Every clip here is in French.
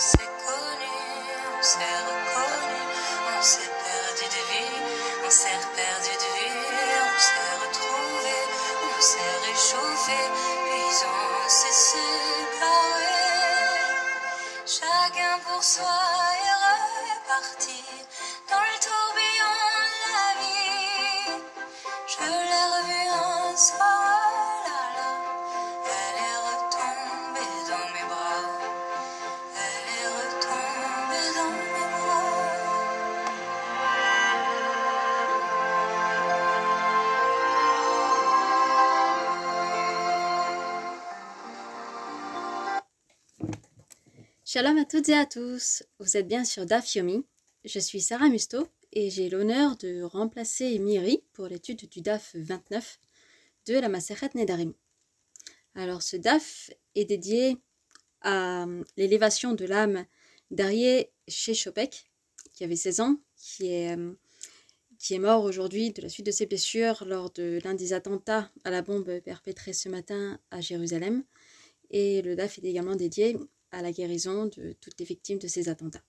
s'est connu, on s'est reconnu, on s'est perdu de vue, on s'est perdu de vue, on s'est retrouvé, on s'est réchauffé, puis on s'est séparé. Chacun pour soi est reparti À toutes et à tous, vous êtes bien sur DAF Yomi. Je suis Sarah Musto et j'ai l'honneur de remplacer Miri pour l'étude du DAF 29 de la Maseret Nedarim. Alors ce DAF est dédié à euh, l'élévation de l'âme d'Arié chez Chopek, qui avait 16 ans, qui est, euh, qui est mort aujourd'hui de la suite de ses blessures lors de l'un des attentats à la bombe perpétrés ce matin à Jérusalem. Et le DAF est également dédié à la guérison de toutes les victimes de ces attentats.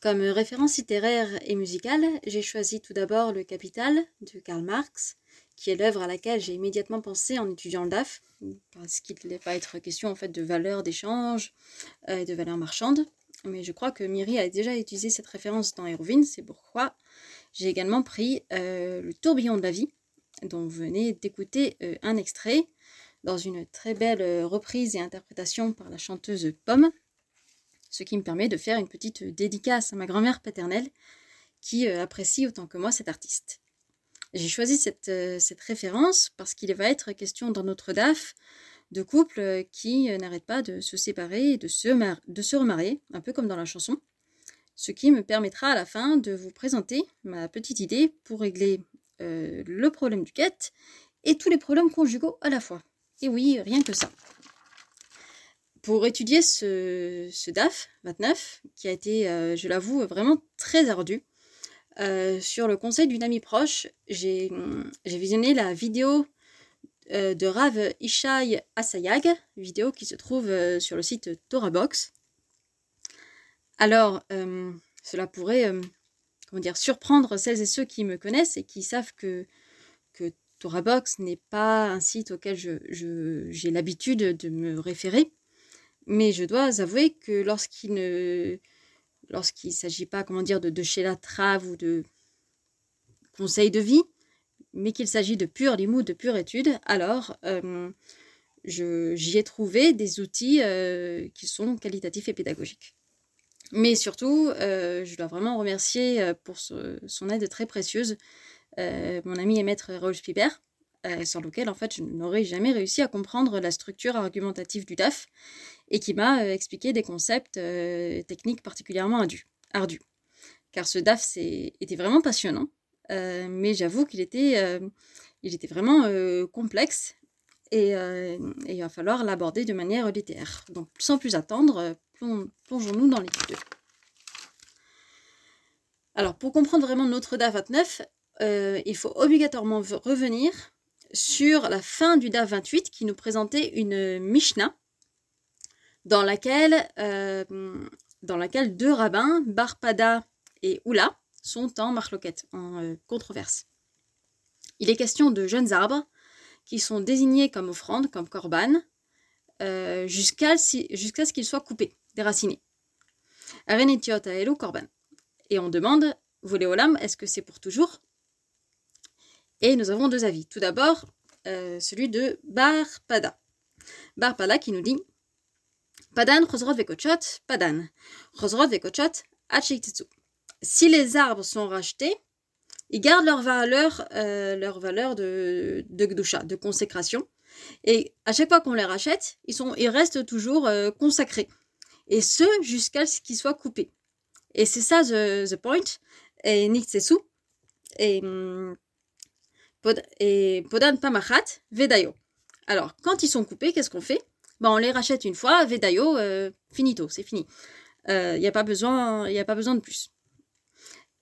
Comme référence littéraire et musicale, j'ai choisi tout d'abord Le Capital de Karl Marx, qui est l'œuvre à laquelle j'ai immédiatement pensé en étudiant le DAF, parce qu'il va être question en fait de valeur d'échange, euh, de valeur marchande. Mais je crois que Miri a déjà utilisé cette référence dans Hérovine, c'est pourquoi j'ai également pris euh, Le tourbillon de la vie, dont vous venez d'écouter euh, un extrait, dans une très belle euh, reprise et interprétation par la chanteuse Pomme, ce qui me permet de faire une petite dédicace à ma grand-mère paternelle qui euh, apprécie autant que moi cet artiste. J'ai choisi cette, euh, référence parce qu'il va être question dans notre DAF de couples qui n'arrêtent pas de se séparer et de se, remarier, un peu comme dans la chanson, ce qui me permettra à la fin de vous présenter ma petite idée pour régler euh, le problème du quête et tous les problèmes conjugaux à la fois. Et oui, rien que ça. Pour étudier ce, DAF 29, qui a été, euh, je l'avoue, vraiment très ardu, euh, sur le conseil d'une amie proche, j'ai visionné la vidéo euh, de Rav Ishai Asayag, vidéo qui se trouve sur le site TorahBox. Alors, cela pourrait comment dire, surprendre celles et ceux qui me connaissent et qui savent que TorahBox n'est pas un site auquel je- je- j'ai l'habitude de me référer. Mais je dois avouer que lorsqu'il ne lorsqu'il ne s'agit pas comment dire de, de chez la trave ou de conseils de vie, mais qu'il s'agit de pure limoud, de pure étude, alors euh, j'y ai trouvé des outils euh, qui sont qualitatifs et pédagogiques. Mais surtout, euh, je dois vraiment remercier pour son aide très précieuse mon ami et maître Raoul Spiber, euh, sans lequel en fait je n'aurais jamais réussi à comprendre la structure argumentative du DAF et qui m'a euh, expliqué des concepts euh, techniques particulièrement ardus. Car ce DAF était vraiment passionnant, euh, mais j'avoue qu'il était, euh, vraiment euh, complexe et, euh, il va falloir l'aborder de manière littéraire. Donc sans plus attendre, euh, plong- plongeons-nous dans l'étude. Alors pour comprendre vraiment notre DAF 29, euh, il faut obligatoirement revenir sur la fin du DAF 28 qui nous présentait une Mishnah dans laquelle, euh, deux rabbins, Barpada et Oula, sont en marloquette, en euh, controverse. Il est question de jeunes arbres qui sont désignés comme offrandes, comme korban, euh, jusqu'à ce qu'ils soient coupés, déracinés. Arenetiot aelu korban. Et on demande, volé olam, est-ce que c'est pour toujours Et nous avons deux avis. Tout d'abord, euh, celui de Barpada. Barpada qui nous dit Padan, Chosrot Vekochot, Padan. Chosrot Vekochot. Si les arbres sont rachetés, ils gardent leur valeur, euh, leur valeur de, de Gdusha, de consécration. Et à chaque fois qu'on les rachète, ils, sont, restent toujours euh, consacrés. Et ce, jusqu'à ce qu'ils soient coupés. Et c'est ça the, point. Et Nitsetsu. Et, hum, et Podan Pamachat, Vedayo. Alors, quand ils sont coupés, qu'est-ce qu'on fait? Ben, On les rachète une fois, Vedayo, euh, finito, c'est fini. Il n'y a, pas besoin- y a pas besoin de plus.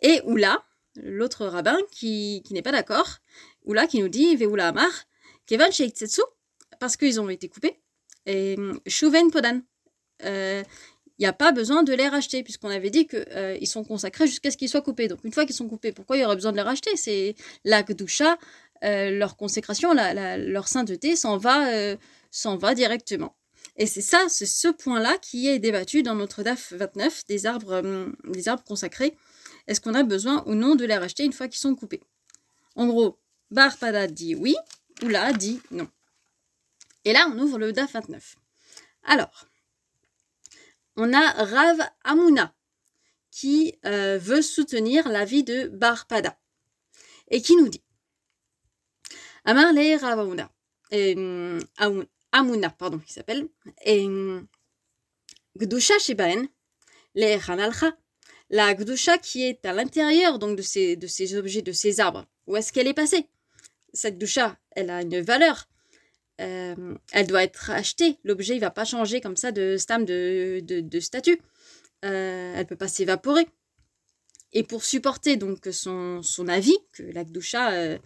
Et Oula, l'autre rabbin qui, qui n'est pas d'accord, Oula qui nous dit Veoula Amar, Kevan Sheiksetsu, parce qu'ils ont été coupés, et Shuven Podan. Euh, n'y a pas besoin de les racheter, puisqu'on avait dit qu'ils sont consacrés jusqu'à ce qu'ils soient coupés. Donc une fois qu'ils sont coupés, pourquoi il y aurait besoin de les racheter? C'est la Gdusha, leur consécration, leur sainteté s'en va, s'en va directement. Et c'est ça, c'est ce point-là qui est débattu dans notre DAF 29 des arbres, des arbres consacrés. Est-ce qu'on a besoin ou non de les racheter une fois qu'ils sont coupés? En gros, Barpada dit oui, Oula dit non. Et là, on ouvre le DAF 29. Alors, on a Rav Amuna qui euh, veut soutenir l'avis de Barpada et qui nous dit Amar Rav Amuna, Amuna, pardon, qui s'appelle, et Gdusha Shebaen, le Hanalcha, la Gdusha qui est à l'intérieur donc de ces, de ces objets, de ces arbres. Où est-ce qu'elle est passée? Cette Gdusha, elle a une valeur. Euh, elle doit être achetée. L'objet ne va pas changer comme ça de stam, de, de, statut. Euh, elle peut pas s'évaporer. Et pour supporter donc son, son avis, que la Gdusha euh,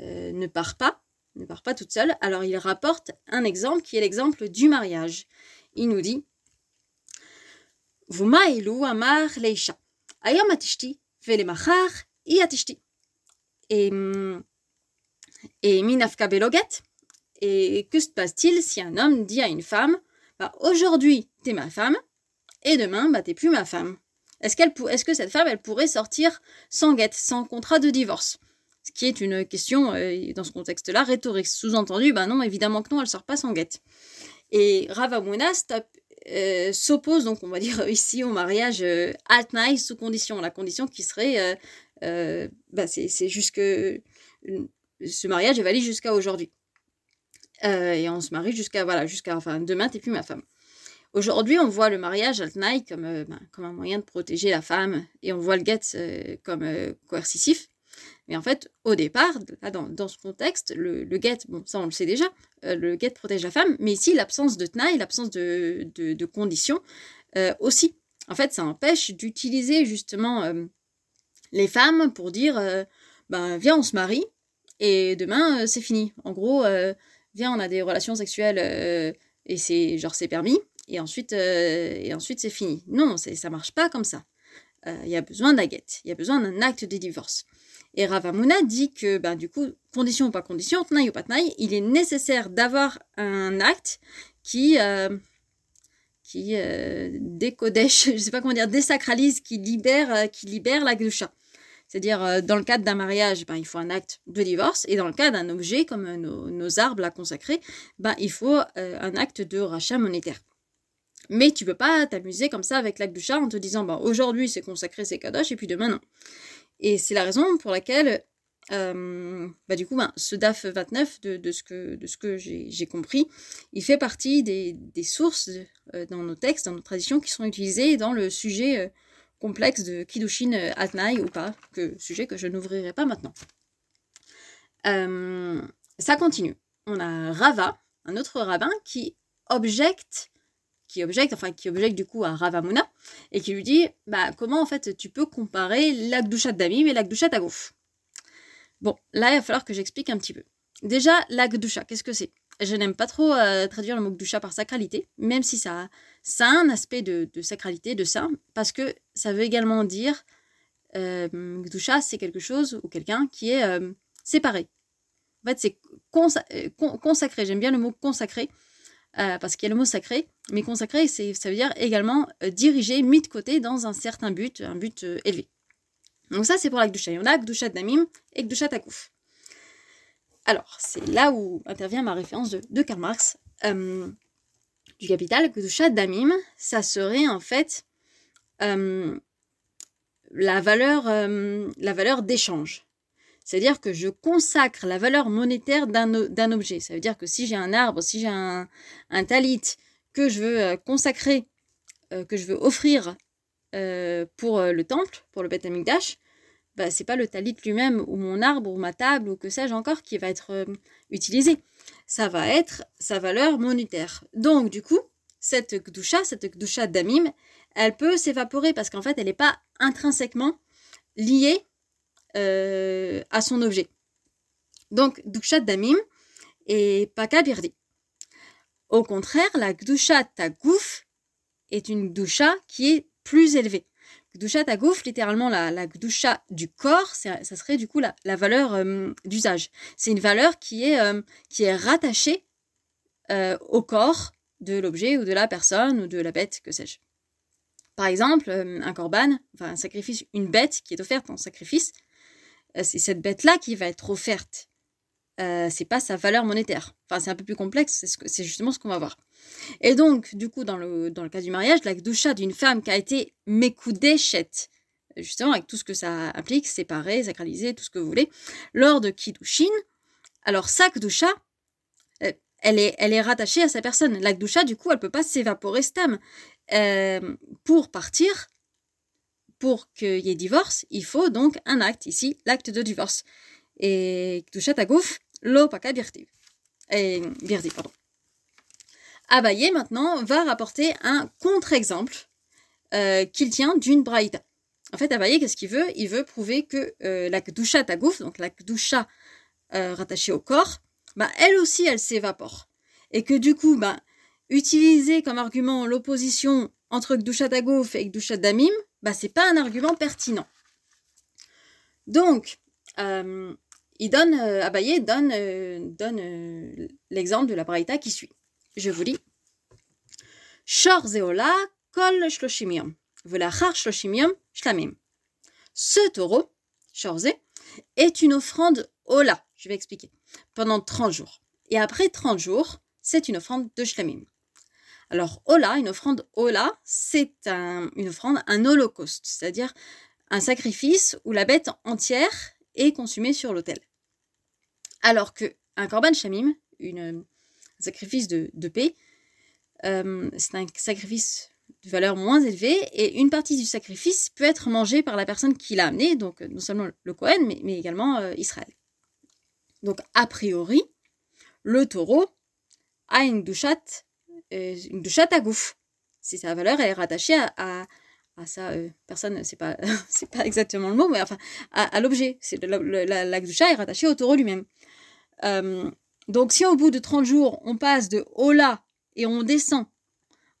euh, ne part pas, ne part pas toute seule, alors il rapporte un exemple qui est l'exemple du mariage. Il nous dit amar leisha. Ayam atishti, velemachar i atishti. Et et minafka beloget. Et que se passe-t-il si un homme dit à une femme bah, Aujourd'hui, t'es ma femme, et demain, bah, t'es plus ma femme Est-ce que cette femme, elle pourrait sortir sans guette, sans contrat de divorce? Ce qui est une question, euh, dans ce contexte-là, rhétorique. Sous-entendu, bah non, évidemment que non, elle sort pas sans guette. Et Ravamuna euh, s'oppose, donc on va dire ici, au mariage euh, at night sous condition. La condition qui serait, bah, c'est juste ce mariage est valide jusqu'à aujourd'hui. Euh, et on se marie jusqu'à, voilà, jusqu'à, enfin, demain, t'es plus ma femme. Aujourd'hui, on voit le mariage al comme, euh, ben, comme un moyen de protéger la femme et on voit le get euh, comme coercitif. Mais en fait, au départ, dans, dans, ce contexte, le, le get, bon, ça on le sait déjà, le get protège la femme, mais ici, l'absence de tnaï, l'absence de, de, de, conditions aussi. En fait, ça empêche d'utiliser justement les femmes pour dire, ben, viens, on se marie, et demain, c'est fini. En gros, viens, on a des relations sexuelles euh, et c'est genre c'est permis, et ensuite, euh, et ensuite c'est fini. Non, ça marche pas comme ça. Euh, il y a besoin d'aguette, il y a besoin d'un acte de divorce. Et Ravamuna dit que, ben, du coup, condition ou pas condition, tnaï ou pas tnaï, il est nécessaire d'avoir un acte qui, qui décodèche, je sais pas comment dire, désacralise, qui libère, qui libère la gdusha. C'est-à-dire, euh, dans le cadre d'un mariage, ben, il faut un acte de divorce, et dans le cas d'un objet comme euh, nos, arbres à consacrer, ben, il faut euh, un acte de rachat monétaire. Mais tu peux pas t'amuser comme ça avec l'acte du en te disant, ben, aujourd'hui c'est consacré, c'est kadosh, et puis demain non. Et c'est la raison pour laquelle, bah, du coup, ben, ce DAF 29, de, ce que, j'ai compris, il fait partie des, des sources dans nos textes, dans nos traditions qui sont utilisées dans le sujet complexe de Kidushin euh, Atnai ou pas, que sujet que je n'ouvrirai pas maintenant. Euh, ça continue. On a Rava, un autre rabbin, qui objecte, qui objecte, enfin qui objecte du coup à Ravamuna, et qui lui dit bah, comment en fait tu peux comparer l'Akdushat d'Amim et l'Akdushat Agouf Bon, là il va falloir que j'explique un petit peu. Déjà, l'Akdusha, qu'est-ce que c'est? Je n'aime pas trop euh, traduire le mot Gdusha par sacralité, même si ça, ça a un aspect de, sacralité, de saint, parce que ça veut également dire euh, Gdusha, c'est quelque chose ou quelqu'un qui est euh, séparé. En fait, c'est euh, consacré. J'aime bien le mot consacré, parce qu'il y a le mot sacré, mais consacré, ça veut dire également dirigé, mis de côté dans un certain but, un but élevé. Donc ça, c'est pour la Gdusha. Il y en a Gdusha Damim et Gdusha Takouf. Alors, c'est là où intervient ma référence de, de Karl Marx du capital, Kedusha Damim, ça serait en fait euh, la valeur, euh, valeur d'échange. C'est-à-dire que je consacre la valeur monétaire d'un objet. Ça veut dire que si j'ai un arbre, si j'ai un, un, talit que je veux euh, consacrer, que je veux offrir pour le temple, pour le Beth Amikdash, bah, c'est pas le talit lui-même ou mon arbre ou ma table ou que sais-je encore qui va être utilisé ça va être sa valeur monétaire. Donc, du coup, cette gdusha, cette gdusha d'amim, elle peut s'évaporer parce qu'en fait, elle n'est pas intrinsèquement liée euh, à son objet. Donc, gdusha damim et pas kabirdi. Au contraire, la gdusha tagouf, est une gdusha qui est plus élevée. Gdusha tagouf, littéralement la, la gdusha du corps, ça serait du coup la, valeur euh, d'usage. C'est une valeur qui est, euh, qui est rattachée euh, au corps de l'objet ou de la personne ou de la bête, que sais-je. Par exemple, un korban, enfin un sacrifice, une bête qui est offerte en sacrifice, c'est cette bête-là qui va être offerte. Euh, c'est pas sa valeur monétaire. Enfin, c'est un peu plus complexe, c'est justement ce qu'on va voir. Et donc, du coup, dans le, dans le cas du mariage, la gdusha d'une femme qui a été mekudeshet, justement avec tout ce que ça implique, séparé, sacralisé, tout ce que vous voulez, lors de kiddushin, alors sa gdusha, euh, elle est, elle est rattachée à sa personne. La gdusha, du coup, elle peut pas s'évaporer stam. Euh, pour partir, pour qu'il y ait divorce, il faut donc un acte, ici, l'acte de divorce. Et gdusha tagouf, l'opaka birti. Et birti, pardon. Abaye maintenant va rapporter un contre-exemple euh, qu'il tient d'une braïta. En fait, Abaye, qu'est-ce qu'il veut? Il veut prouver que euh, la kdusha tagouf, donc la kdusha euh, rattachée au corps, bah, elle aussi, elle s'évapore. Et que du coup, bah, utiliser comme argument l'opposition entre kdusha tagouf et kdusha damim, bah, c'est pas un argument pertinent. Donc, il donne, euh, Abaye donne, euh, donne euh, l'exemple de la braïta qui suit. Je vous lis. Shor zeola kol shloshimium. Velachar shloshimium shlamim. Ce taureau, Shorze, est une offrande Ola. Je vais expliquer. Pendant 30 jours. Et après 30 jours, c'est une offrande de shlamim. Alors, Ola, une offrande Ola, c'est un, une offrande, un holocauste, c'est-à-dire un sacrifice où la bête entière est consumée sur l'autel. Alors que un korban shamim, une, un sacrifice de, paix, euh, c'est un sacrifice de valeur moins élevée et une partie du sacrifice peut être mangée par la personne qui l'a amené, donc non seulement le Kohen, mais, également euh, Israël. Donc, a priori, le taureau a une douchat, euh, une à gouffre. Si sa valeur est rattachée à, à, sa euh, personne, c'est pas, pas exactement le mot, mais enfin, à, l'objet. La, la, est rattachée au taureau lui-même. Euh, donc, si au bout de 30 jours, on passe de Ola et on descend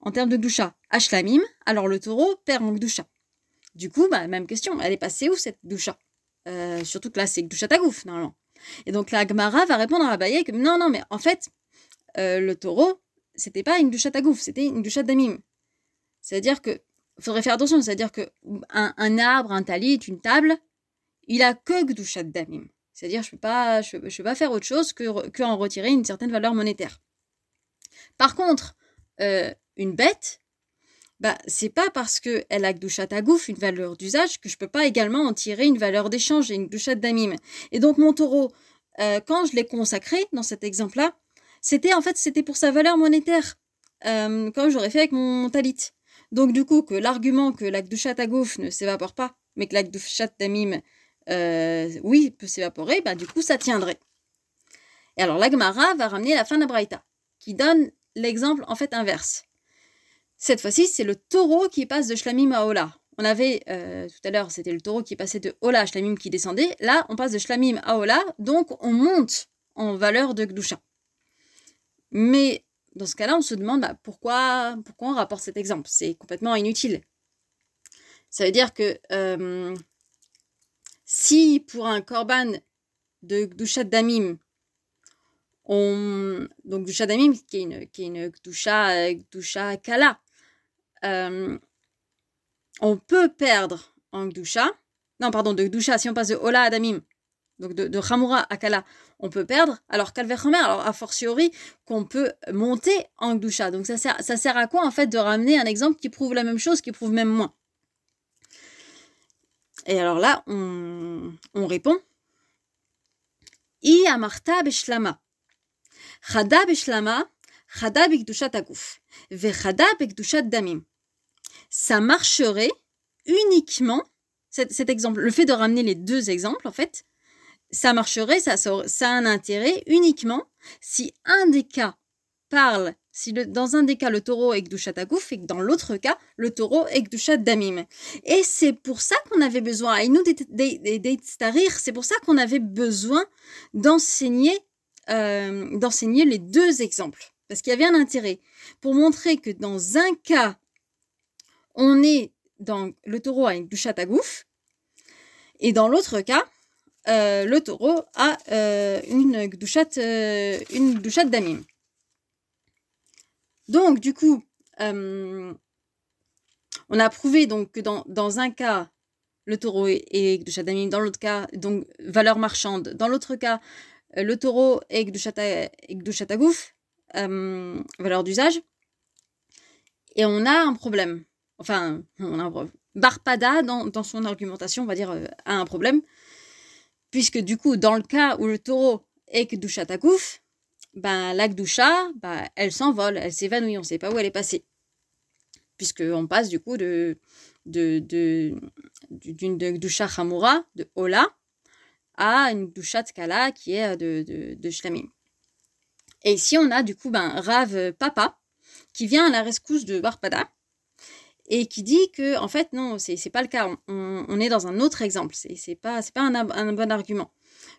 en termes de doucha à Shlamim, alors le taureau perd en doucha. Du coup, bah, même question, elle est passée où cette doucha? Euh, Surtout que là, c'est doucha tagouf, normalement. Et donc, la Gemara va répondre à Abaye que non, non, mais en fait, euh, le taureau, c'était pas une doucha tagouf, c'était une doucha damim. C'est-à-dire que, faudrait faire attention, c'est-à-dire que un, arbre, un talit, une table, il a que doucha damim. C'est-à-dire, je je peux pas faire autre chose que, que en retirer une certaine valeur monétaire. Par contre, euh, une bête, bah, c'est pas parce qu'elle a Gdushat Agouf, une valeur d'usage, que je peux pas également en tirer une valeur d'échange et une Gdushat Damim. Et donc, mon taureau, euh, quand je l'ai consacré dans cet exemple-là, c'était en fait, c'était pour sa valeur monétaire, euh, comme j'aurais fait avec mon, mon, talit. Donc, du coup, que l'argument que la Gdushat Agouf ne s'évapore pas, mais que la Gdushat Damim, euh, oui, peut s'évaporer, bah, du coup, ça tiendrait. Et alors, l'Agmara va ramener la fin de qui donne l'exemple en fait inverse. Cette fois-ci, c'est le taureau qui passe de Shlamim à Ola. On avait, euh, tout à l'heure, c'était le taureau qui passait de Ola à Shlamim qui descendait. Là, on passe de Shlamim à Ola, donc on monte en valeur de Gdusha. Mais dans ce cas-là, on se demande bah, pourquoi, pourquoi on rapporte cet exemple? C'est complètement inutile. Ça veut dire que euh, si pour un korban de Gdusha Damim, on, donc Gdusha Damim, qui est une, qui Gdusha, Gdusha Kala, euh, on peut perdre en Gdusha, non, pardon, de Gdusha, si on passe de Ola à Damim, donc de, de à Kala, on peut perdre, alors Kalverchomer, alors a fortiori qu'on peut monter en Gdusha. Donc ça sert, ça sert à quoi en fait de ramener un exemple qui prouve la même chose, qui prouve même moins? Et alors là, on, on répond I amarta beshlama. Chada beshlama, chada bikdushat aguf, vechada bikdushat damim ça marcherait uniquement, cet, cet, exemple, le fait de ramener les deux exemples, en fait, ça marcherait, ça, ça a un intérêt uniquement si un des cas parle, si dans un des cas le taureau est Gdushat Agouf et que dans l'autre cas le taureau est Gdushat Damim. Et c'est pour ça qu'on avait besoin, et nous, c'est pour ça qu'on avait besoin d'enseigner euh, d'enseigner les deux exemples. Parce qu'il y avait un intérêt pour montrer que dans un cas on est le taureau a une à et dans l'autre cas, euh, le taureau a euh, une douchette, euh, une. Donc, du coup, on a prouvé donc que dans, un cas, le taureau est, est d'amine, dans l'autre cas, donc valeur marchande, dans l'autre cas, le taureau est à gouffre, valeur d'usage. Et on a un problème. Enfin, on a un problème. Barpada, dans, son argumentation, on va dire, a un problème puisque du coup, dans le cas où le taureau est Kdusha Takouf, ben, la Kdusha, ben, elle s'envole, elle s'évanouit, on ne sait pas où elle est passée. Puisqu'on passe du coup de, de, de, d'une Kdusha Hamura, de Ola, à une Kdusha Tkala qui est de, de, de Shlamim. Et ici, on a du coup ben, Rav Papa, qui vient à la rescousse de Barpada, et qui dit que en fait non, c'est c'est pas le cas. On, est dans un autre exemple. C'est c'est pas pas un, un, bon argument.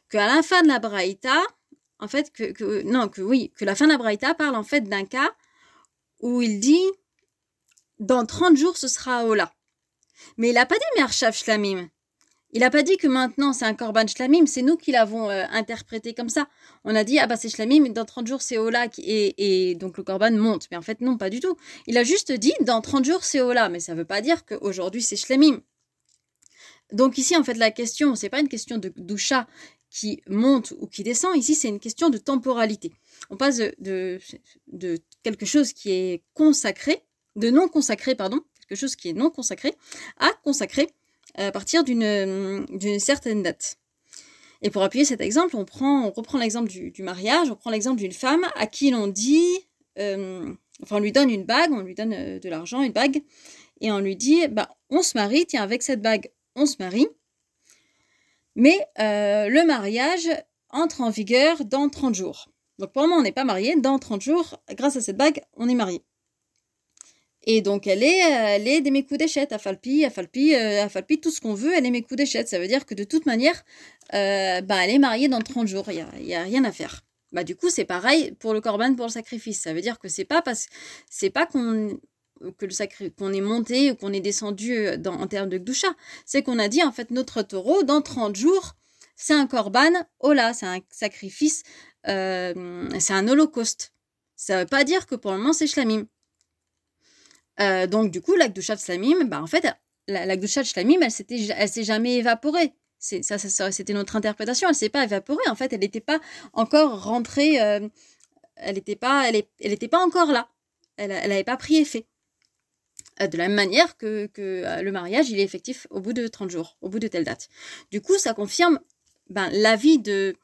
Que à la fin de la Braïta, en fait que, non que oui que la fin de parle en fait d'un cas où il dit dans 30 jours ce sera Ola. Mais il a pas dit Mershav Shlamim. Il n'a pas dit que maintenant c'est un korban shlamim, c'est nous qui l'avons euh, interprété comme ça. On a dit, ah bah c'est shlamim, dans 30 jours c'est Ola, et, donc le korban monte. Mais en fait, non, pas du tout. Il a juste dit, dans 30 jours c'est Ola, mais ça ne veut pas dire qu'aujourd'hui c'est shlamim. Donc ici, en fait, la question, c'est pas une question de doucha qui monte ou qui descend. Ici, c'est une question de temporalité. On passe de, de, quelque chose qui est consacré, de non consacré, pardon, quelque chose qui est non consacré, à consacré à partir d'une certaine date. Et pour appuyer cet exemple, on, prend, on reprend l'exemple du, mariage, on prend l'exemple d'une femme à qui l'on dit, euh, enfin on lui donne une bague, on lui donne euh, de l'argent, une bague, et on lui dit, bah, on se marie, tiens, avec cette bague, on se marie, mais euh, le mariage entre en vigueur dans 30 jours. Donc pour le moment, on n'est pas marié, dans 30 jours, grâce à cette bague, on est marié. Et donc, elle est, elle est des mes d'échette, à Falpi, à Falpi, à Falpi, tout ce qu'on veut, elle est mes coups d'échette. Ça veut dire que de toute manière, euh, bah, elle est mariée dans 30 jours, il n'y a rien à faire. Bah, du coup, c'est pareil pour le corban, pour le sacrifice. Ça veut dire que c'est pas parce, c'est pas qu'on, que le sacré, qu'on est monté ou qu'on est descendu dans, en termes de gdoucha. C'est qu'on a dit, en fait, notre taureau, dans 30 jours, c'est un korban, oh là, c'est un sacrifice, euh, c'est un holocauste. Ça veut pas dire que pour le moment, c'est shlamim. Euh, donc, du coup, l'Akdushat Shlamim, bah, en fait, l'Akdushat Shlamim, elle elle s'est jamais évaporée. C'est, ça, ça, c'était notre interprétation. Elle s'est pas évaporée. En fait, elle n'était pas encore rentrée. Euh, elle n'était pas, elle, elle pas encore là. Elle n'avait pas pris effet. Euh, de la même manière que, que le mariage, il est effectif au bout de 30 jours, au bout de telle date. Du coup, ça confirme ben, l'avis de,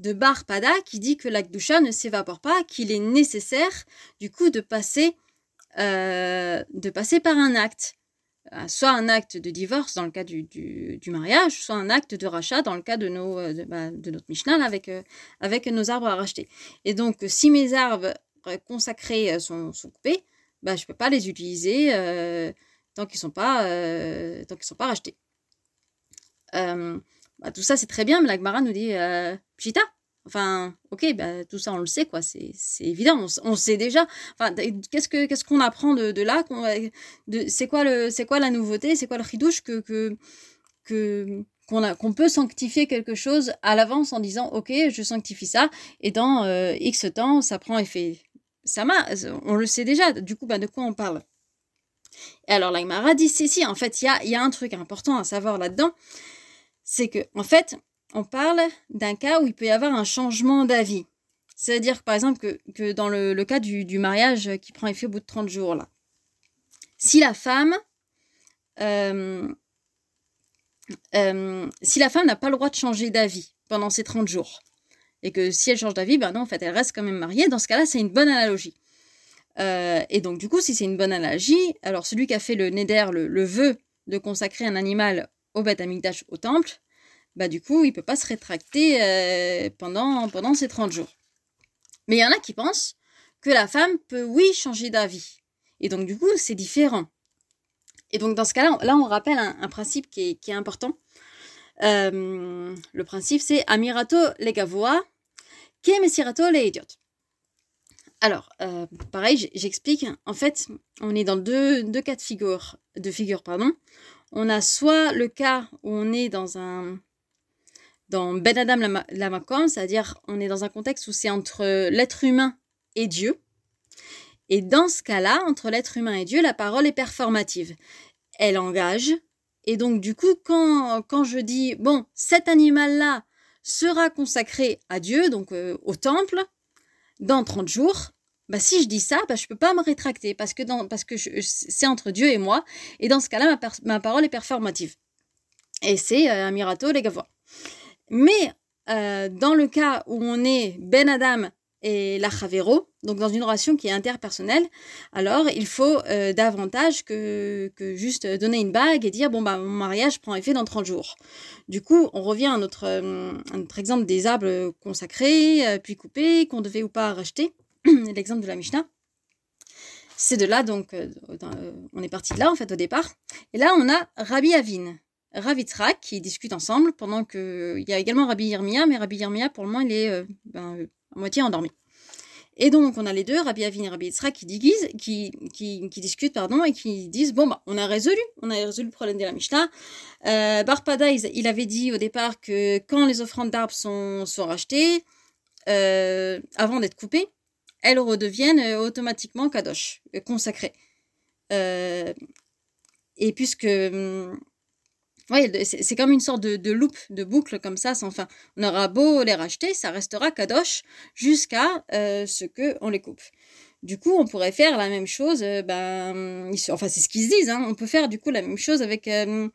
de Bar Pada qui dit que l'Akdusha ne s'évapore pas, qu'il est nécessaire, du coup, de passer euh, de passer par un acte. Euh, soit un acte de divorce dans le cas du, mariage, soit un acte de rachat dans le cas de, euh, de notre Mishnah avec, avec nos arbres à racheter. Et donc, si mes arbres consacrés sont, sont coupés, bah, je ne peux pas les utiliser tant qu'ils ne sont, pas, tant qu'ils sont pas rachetés. Bah, tout ça, c'est très bien, mais la Gemara nous dit Pshita, Enfin, ok, bah, tout ça on le sait, quoi. C'est évident, on, sait déjà. Enfin, qu'est-ce que qu'est-ce qu'on apprend de, de là C'est quoi le quoi la nouveauté C'est quoi le ridouche que que que qu'on qu'on peut sanctifier quelque chose à l'avance en disant ok, je sanctifie ça et dans euh, X temps ça prend effet. Ça m'a, on le sait déjà. Du coup, bah, de quoi on parle Et alors la dit si si, en fait, il y a il y a un truc important à savoir là-dedans, c'est que en fait on parle d'un cas où il peut y avoir un changement d'avis. C'est-à-dire, par exemple, que, dans le, cas du, mariage qui prend effet au bout de 30 jours, là. Si la femme, euh, euh, si la femme n'a pas le droit de changer d'avis pendant ces 30 jours, et que si elle change d'avis, ben non, en fait, elle reste quand même mariée, dans ce cas-là, c'est une bonne analogie. Euh, et donc, du coup, si c'est une bonne analogie, alors celui qui a fait le neder, le, vœu de consacrer un animal au Beth Amikdash, au temple, bah du coup, il peut pas se rétracter euh, pendant, pendant ces 30 jours. Mais il y en a qui pensent que la femme peut, oui, changer d'avis. Et donc, du coup, c'est différent. Et donc, dans ce cas-là, là, on rappelle un, principe qui est, important. Euh, le principe, c'est Amirato le mesirato le idiot. Alors, euh, pareil, j'explique. En fait, on est dans deux, cas de figure, de figure, pardon. On a soit le cas où on est dans un dans Ben Adam la Makom, c'est-à-dire on est dans un contexte où c'est entre l'être humain et Dieu. Et dans ce cas-là, entre l'être humain et Dieu, la parole est performative. Elle engage. Et donc, du coup, quand, quand je dis, bon, cet animal-là sera consacré à Dieu, donc euh, au temple, dans 30 jours, bah, si je dis ça, bah, je peux pas me rétracter parce que, dans, parce que c'est entre Dieu et moi. Et dans ce cas-là, ma, ma, parole est performative. Et c'est euh, un mirato, les gars. Mais euh, dans le cas où on est Ben Adam et la Chavero, donc dans une relation qui est interpersonnelle, alors il faut euh, davantage que, que juste donner une bague et dire bon bah mon mariage prend effet dans 30 jours. Du coup, on revient à notre, euh, exemple des arbres consacrés, euh, puis coupés, qu'on devait ou pas racheter, l'exemple de la Mishnah. C'est de là donc, on est parti de là en fait au départ. Et là on a Rabbi Avin. Ravitrak qui discutent ensemble pendant que il y a également Rabbi Yirmiya, mais Rabbi Yirmiya pour le moment il est ben, moitié endormi. Et donc, on a les deux, Rabbi Avin et Rabbi Yitzhak, qui, qui, qui, qui, discutent pardon, et qui disent Bon, bah, on a résolu, on a résolu le problème de la Mishnah. Euh, Barpada, il avait dit au départ que quand les offrandes d'arbres sont, sont rachetées, euh, avant d'être coupées, elles redeviennent euh, automatiquement kadosh, euh, consacrées. Et puisque hum, Ouais, c'est comme une sorte de, de de boucle comme ça, sans fin. On aura beau les racheter, ça restera kadosh jusqu'à euh, ce que on les coupe. Du coup, on pourrait faire la même chose. Euh, ben, enfin, c'est ce qu'ils se disent. Hein, on peut faire du coup la même chose avec euh,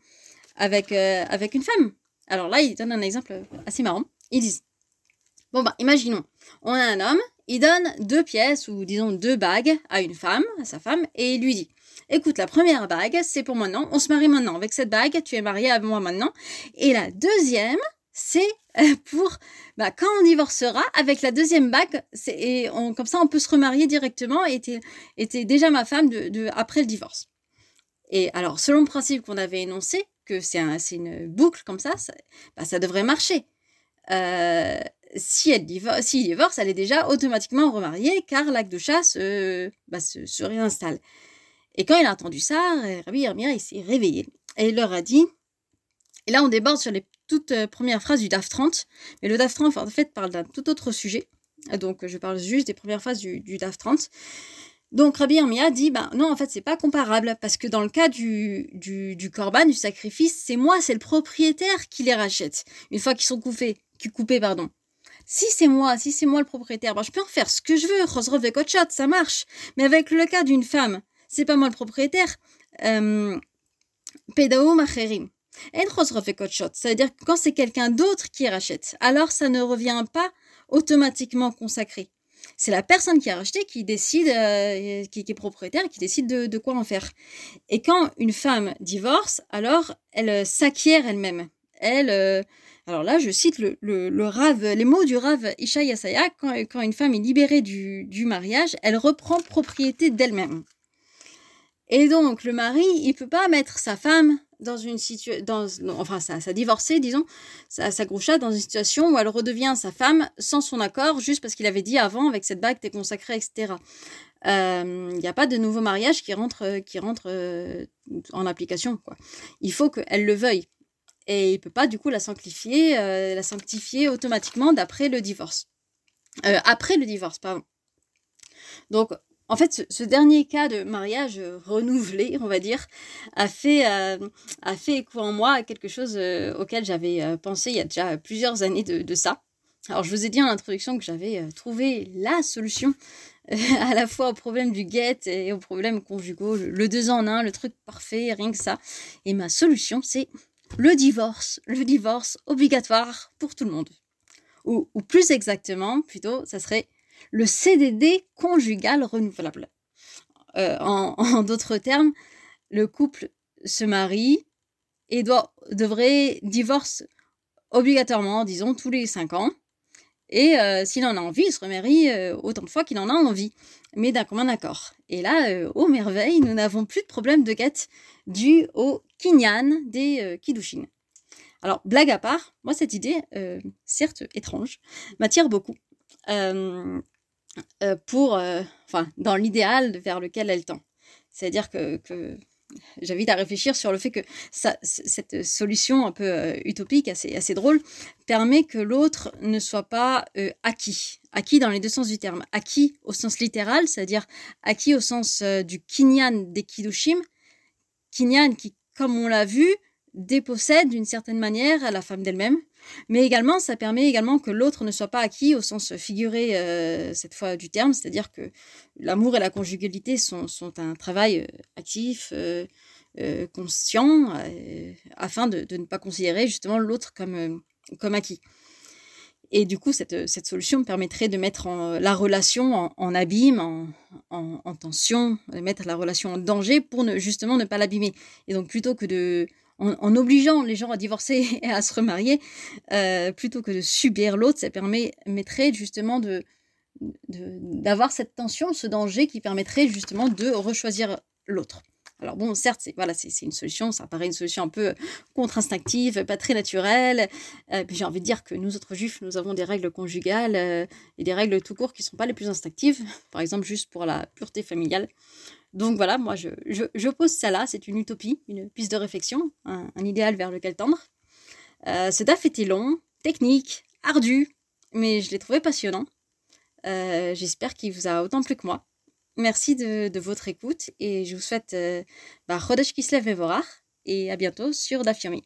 avec avec une femme. Alors là, ils donnent un exemple assez marrant. Ils disent bon ben, imaginons, on a un homme, il donne deux pièces ou disons deux bagues à une femme, à sa femme, et il lui dit écoute, la première bague, c'est pour maintenant, on se marie maintenant. Avec cette bague, tu es marié à moi maintenant. Et la deuxième, c'est euh, pour bah, quand on divorcera avec la deuxième bague et comme ça on peut se remarier directement et était déjà ma femme après le divorce et alors selon le principe qu'on avait énoncé que c'est un, une boucle comme ça ça, bah, ça devrait marcher euh, si elle divorce, elle est déjà automatiquement remariée car l'acte de chasse euh, bah, se réinstalle. Et quand il a entendu ça, Rabbi Yermia, il s'est réveillé et il leur a dit, et là on déborde sur les toutes euh, premières phrases du DAF 30, mais le DAF 30 en fait parle d'un tout autre sujet, donc je parle juste des premières phrases du, DAF 30. Donc Rabbi Yermia dit, bah non, en fait c'est pas comparable, parce que dans le cas du, du, corban, du sacrifice, c'est moi, c'est le propriétaire qui les rachète, une fois qu'ils sont coupés, qui coupés, pardon. Si c'est moi, si c'est moi le propriétaire, bah, je peux en faire ce que je veux, Rosrov et ça marche. Mais avec le cas d'une femme, c'est pas moi le propriétaire. Euh, Pedao macherim. C'est-à-dire que quand c'est quelqu'un d'autre qui rachète, alors ça ne revient pas automatiquement consacré. C'est la personne qui a racheté qui décide, euh, qui, est propriétaire, qui décide de, quoi en faire. Et quand une femme divorce, alors elle euh, s'acquiert elle-même. Elle, alors là, je cite le, le, le rave, les mots du rave Isha Yasaya, quand, quand une femme est libérée du, du mariage, elle reprend propriété d'elle-même. Et donc, le mari, il peut pas mettre sa femme dans une situation, enfin, sa, sa divorcée, disons, sa, sa groucha dans une situation où elle redevient sa femme sans son accord, juste parce qu'il avait dit avant, avec cette bague, t'es consacrée, etc. Il euh, n'y a pas de nouveau mariage qui rentre, qui rentre euh, en application, quoi. Il faut qu'elle le veuille. Et il peut pas, du coup, la sanctifier, euh, la sanctifier automatiquement d'après le divorce. Euh, après le divorce, pardon. Donc, en fait, ce, dernier cas de mariage renouvelé, on va dire, a fait, euh, a fait écho en moi à quelque chose euh, auquel j'avais euh, pensé il y a déjà plusieurs années de, ça. Alors, je vous ai dit en introduction que j'avais euh, trouvé la solution euh, à la fois au problème du guet et au problème conjugaux, le, deux en un, le truc parfait, rien que ça. Et ma solution, c'est le divorce, le divorce obligatoire pour tout le monde. Ou plus exactement, plutôt, ça serait le CDD conjugal renouvelable. Euh, en, d'autres termes, le couple se marie et doit, devrait divorce obligatoirement, disons, tous les cinq ans. Et euh, s'il en a envie, il se remarie euh, autant de fois qu'il en a envie, mais d'un commun accord. Et là, euh, ô merveille, nous n'avons plus de problème de guette dû au kinyan des kiddushin. Alors, blague à part, moi, cette idée, certes étrange, m'attire beaucoup. Euh, pour, enfin, dans l'idéal vers lequel elle tend. C'est-à-dire que, que j'invite à réfléchir sur le fait que cette solution un peu utopique, assez, assez drôle, permet que l'autre ne soit pas acquis. Acquis dans les deux sens du terme. Acquis au sens littéral, c'est-à-dire acquis au sens du kinyan des kidushim. Kinyan qui, comme on l'a vu, dépossède d'une certaine manière la femme d'elle-même, mais également ça permet également que l'autre ne soit pas acquis au sens figuré euh, cette fois du terme, c'est-à-dire que l'amour et la conjugalité sont, un travail euh, actif, euh, conscient, afin de, ne pas considérer justement l'autre comme, comme acquis. Et du coup, cette, cette solution permettrait de mettre la relation en, abîme, en, en, en, tension, de mettre la relation en danger pour justement ne pas l'abîmer. Et donc, plutôt que de en, obligeant les gens à divorcer et à se remarier, euh, plutôt que de subir l'autre, ça permettrait justement de d'avoir cette tension, ce danger qui permettrait justement de rechoisir l'autre. Alors bon, certes, c'est voilà, c'est une solution, ça paraît une solution un peu contre-instinctive, pas très naturelle. Euh, j'ai envie de dire que nous autres juifs, nous avons des règles conjugales euh, et des règles tout court qui sont pas les plus instinctives. Par exemple, juste pour la pureté familiale. Donc voilà, moi je, je, pose ça là, c'est une utopie, une piste de réflexion, un, idéal vers lequel tendre. Euh, ce DAF était long, technique, ardu, mais je l'ai trouvé passionnant. Euh, j'espère qu'il vous a autant plu que moi. Merci de, votre écoute et je vous souhaite euh, bah, Kislev et à bientôt sur Dafyomi.